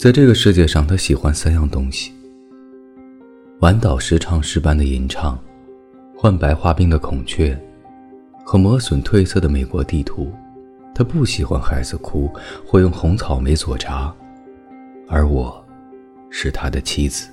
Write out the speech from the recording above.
在这个世界上，他喜欢三样东西：晚岛时唱诗般的吟唱，患白化病的孔雀，和磨损褪色的美国地图。他不喜欢孩子哭或用红草莓做茶，而我，是他的妻子。